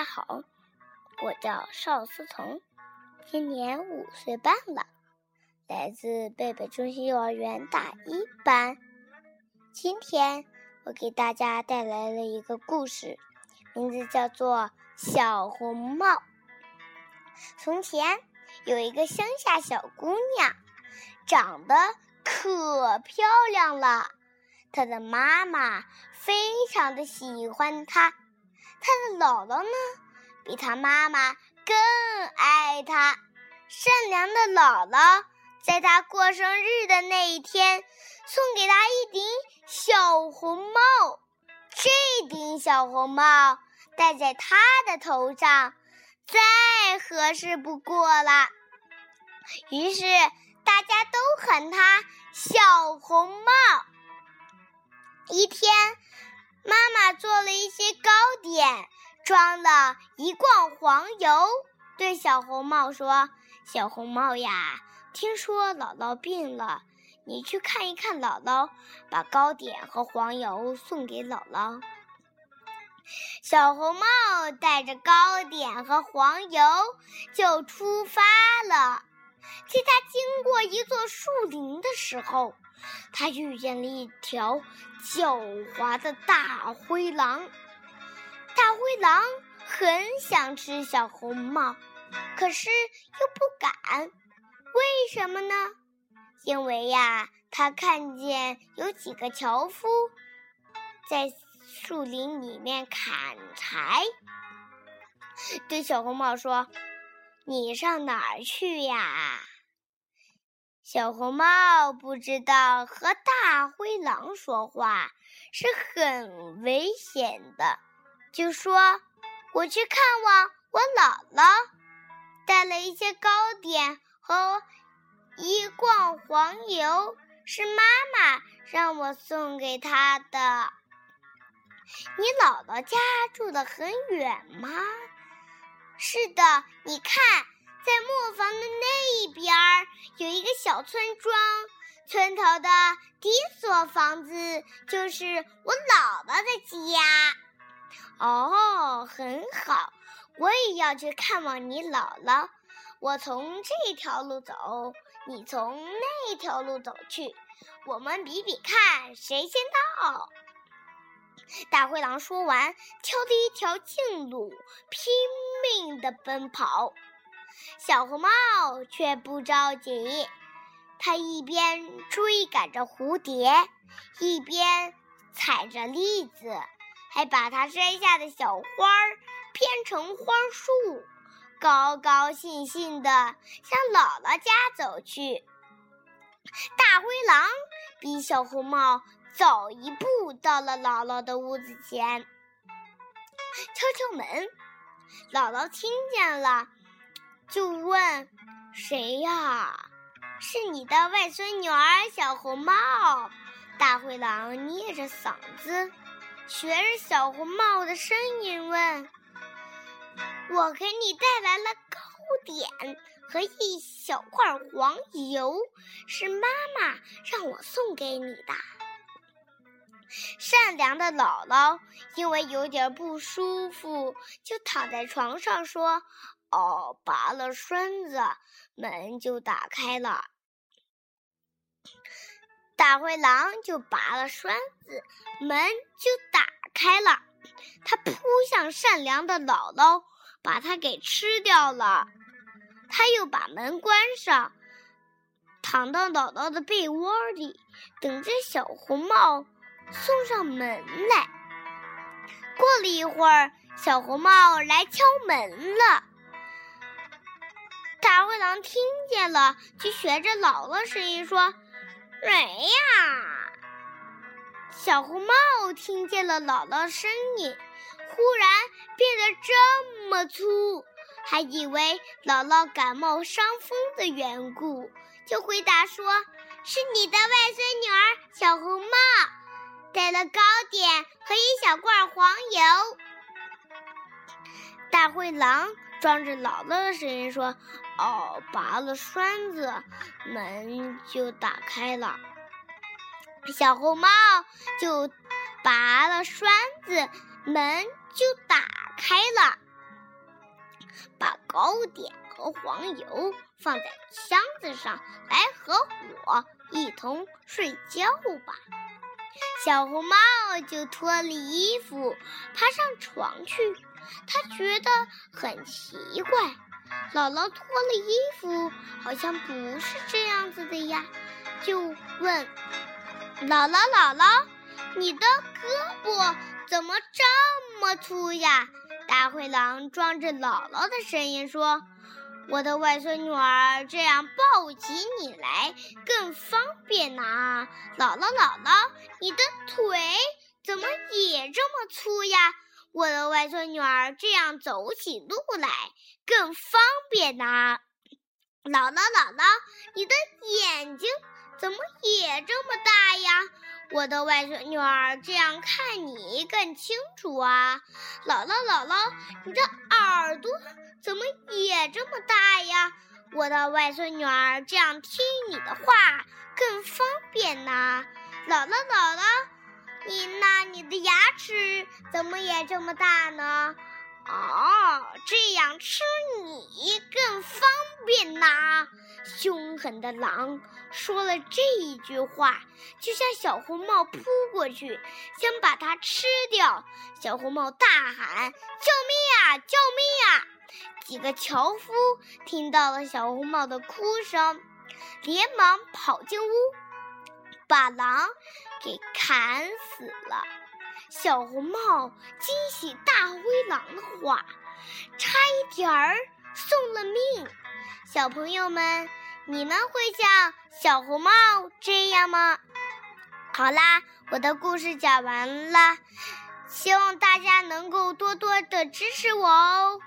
大家好，我叫邵思彤，今年五岁半了，来自贝贝中心幼儿园大一班。今天我给大家带来了一个故事，名字叫做《小红帽》。从前有一个乡下小姑娘，长得可漂亮了，她的妈妈非常的喜欢她。他的姥姥呢，比他妈妈更爱他。善良的姥姥在他过生日的那一天，送给他一顶小红帽。这顶小红帽戴在他的头上，再合适不过了。于是大家都喊他小红帽。一天。妈妈做了一些糕点，装了一罐黄油，对小红帽说：“小红帽呀，听说姥姥病了，你去看一看姥姥，把糕点和黄油送给姥姥。”小红帽带着糕点和黄油就出发了。在他经过一座树林的时候，他遇见了一条狡猾的大灰狼。大灰狼很想吃小红帽，可是又不敢。为什么呢？因为呀，他看见有几个樵夫在树林里面砍柴，对小红帽说：“你上哪儿去呀？”小红帽不知道和大灰狼说话是很危险的，就说：“我去看望我姥姥，带了一些糕点和一罐黄油，是妈妈让我送给她的。”你姥姥家住的很远吗？是的，你看。在磨坊的那一边儿有一个小村庄，村头的第一所房子就是我姥姥的家。哦，很好，我也要去看望你姥姥。我从这条路走，你从那条路走去，我们比比看谁先到。大灰狼说完，挑着一条近路，拼命地奔跑。小红帽却不着急，它一边追赶着蝴蝶，一边采着栗子，还把它摘下的小花儿编成花束，高高兴兴地向姥姥家走去。大灰狼比小红帽早一步到了姥姥的屋子前，敲敲门，姥姥听见了。就问谁呀？是你的外孙女儿小红帽。大灰狼捏着嗓子，学着小红帽的声音问：“我给你带来了糕点和一小块黄油，是妈妈让我送给你的。”善良的姥姥因为有点不舒服，就躺在床上说。哦，拔了栓子，门就打开了。大灰狼就拔了栓子，门就打开了。他扑向善良的姥姥，把它给吃掉了。他又把门关上，躺到姥姥的被窝里，等着小红帽送上门来。过了一会儿，小红帽来敲门了。大灰狼听见了，就学着姥姥声音说：“谁呀？”小红帽听见了姥姥声音，忽然变得这么粗，还以为姥姥感冒伤风的缘故，就回答说：“是你的外孙女儿小红帽，带了糕点和一小罐黄油。”大灰狼。装着姥姥的声音说：“哦，拔了栓子，门就打开了。小红帽就拔了栓子，门就打开了。把糕点和黄油放在箱子上，来和我一同睡觉吧。小红帽就脱了衣服，爬上床去。他觉得很奇怪，姥姥脱了衣服，好像不是这样子的呀，就问姥姥：“姥姥，你的胳膊怎么这么粗呀？”大灰狼装着姥姥的声音说：“我的外孙女儿这样抱起你来更方便呢。”姥姥，姥姥，你的腿怎么也这么粗呀？我的外孙女儿这样走起路来更方便呐！姥姥，姥姥，你的眼睛怎么也这么大呀？我的外孙女儿这样看你更清楚啊！姥姥，姥姥，你的耳朵怎么也这么大呀？我的外孙女儿这样听你的话更方便呐！姥姥，姥姥。的牙齿怎么也这么大呢？哦，这样吃你更方便呐！凶狠的狼说了这一句话，就向小红帽扑过去，想把它吃掉。小红帽大喊：“救命啊！救命啊！”几个樵夫听到了小红帽的哭声，连忙跑进屋。把狼给砍死了。小红帽惊喜大灰狼的话，差一点儿送了命。小朋友们，你们会像小红帽这样吗？好啦，我的故事讲完了，希望大家能够多多的支持我哦。